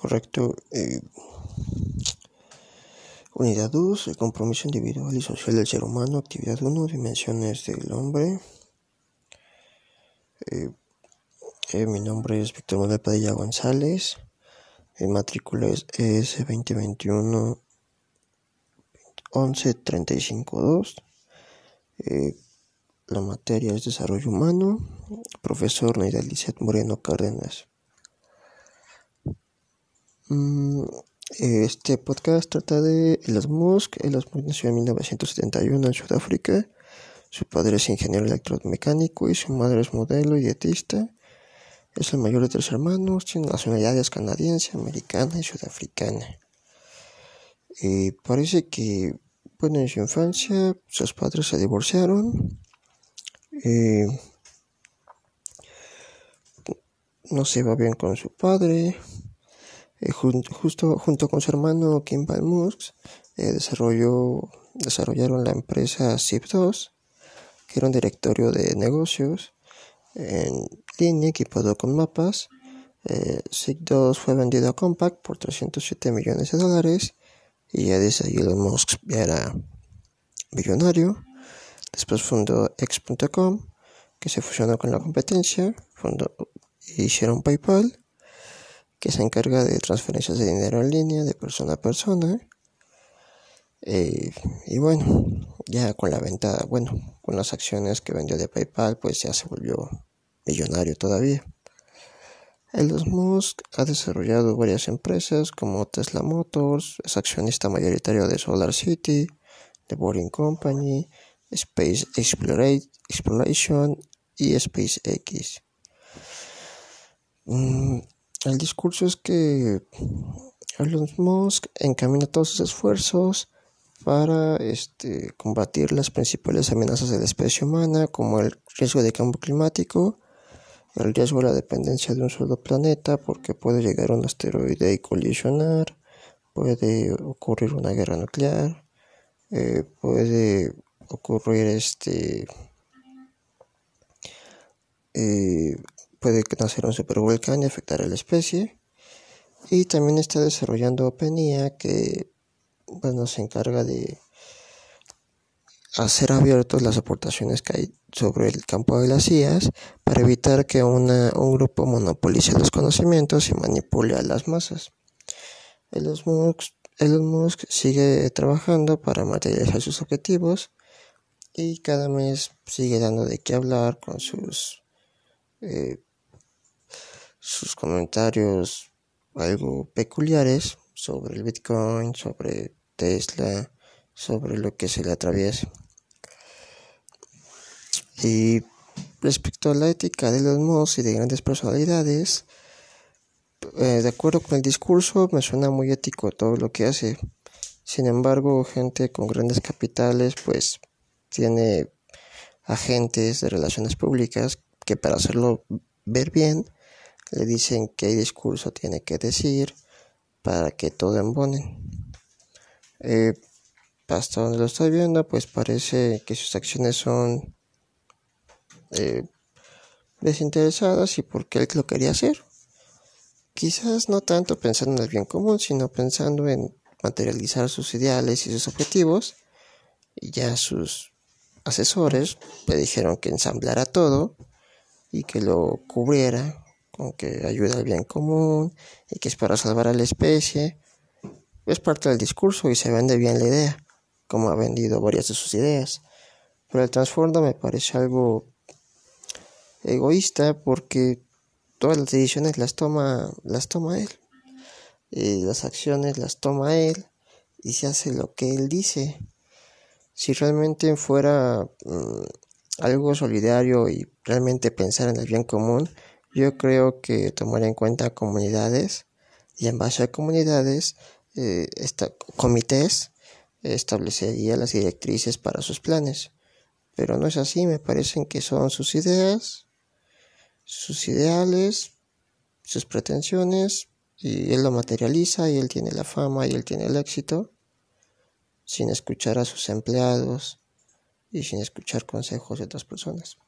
Correcto. Eh, unidad 2, el compromiso individual y social del ser humano. Actividad 1, dimensiones del hombre. Eh, eh, mi nombre es Víctor Manuel Padilla González. Mi matrícula es ES 2021 11 35 2. la materia es desarrollo humano. Profesor Neida Moreno Cárdenas. Mm, este podcast trata de Elon Musk. Elon Musk nació en 1971 en Sudáfrica. Su padre es ingeniero electromecánico y su madre es modelo y dietista. Es el mayor de tres hermanos, tiene nacionalidades canadiense, americana y sudafricana. Y parece que, bueno, en su infancia sus padres se divorciaron. no se va bien con su padre. Eh, justo junto con su hermano Kimball Musk eh, desarrolló, desarrollaron la empresa ZIP2, que era un directorio de negocios en línea equipado con mapas. Eh, ZIP2 fue vendido a Compaq por 307 millones de dólares y ya desde ahí Elon Musk ya era millonario. Después fundó X.com, que se fusionó con la competencia, fundó, hicieron PayPal que se encarga de transferencias de dinero en línea de persona a persona. Eh, y bueno, ya con la venta, bueno, con las acciones que vendió de PayPal, pues ya se volvió millonario todavía. Elon Musk ha desarrollado varias empresas como Tesla Motors, es accionista mayoritario de Solar City, The Boring Company, Space Exploration y SpaceX. Mm, el discurso es que Elon Musk encamina todos sus esfuerzos para este, combatir las principales amenazas de la especie humana, como el riesgo de cambio climático, el riesgo de la dependencia de un solo planeta, porque puede llegar un asteroide y colisionar, puede ocurrir una guerra nuclear, eh, puede ocurrir este eh, puede nacer un supervolcán y afectar a la especie. Y también está desarrollando OpenIA que bueno, se encarga de hacer abiertos las aportaciones que hay sobre el campo de las IAS para evitar que una, un grupo monopolice los conocimientos y manipule a las masas. Elon Musk, Elon Musk sigue trabajando para materializar sus objetivos y cada mes sigue dando de qué hablar con sus eh, sus comentarios algo peculiares sobre el Bitcoin, sobre Tesla, sobre lo que se le atraviesa. Y respecto a la ética de los Musk y de grandes personalidades, eh, de acuerdo con el discurso, me suena muy ético todo lo que hace. Sin embargo, gente con grandes capitales, pues tiene agentes de relaciones públicas que para hacerlo ver bien, le dicen qué discurso tiene que decir para que todo embonen. Eh, hasta donde lo estoy viendo, pues parece que sus acciones son eh, desinteresadas y porque él lo quería hacer. Quizás no tanto pensando en el bien común, sino pensando en materializar sus ideales y sus objetivos. Y ya sus asesores le dijeron que ensamblara todo y que lo cubriera que ayuda al bien común y que es para salvar a la especie. Es parte del discurso y se vende bien la idea, como ha vendido varias de sus ideas. Pero el trasfondo me parece algo egoísta porque todas las decisiones las toma, las toma él. Y las acciones las toma él y se hace lo que él dice. Si realmente fuera mm, algo solidario y realmente pensar en el bien común, yo creo que tomar en cuenta comunidades y en base a comunidades, eh, comités establecería las directrices para sus planes. Pero no es así, me parecen que son sus ideas, sus ideales, sus pretensiones, y él lo materializa y él tiene la fama y él tiene el éxito, sin escuchar a sus empleados y sin escuchar consejos de otras personas.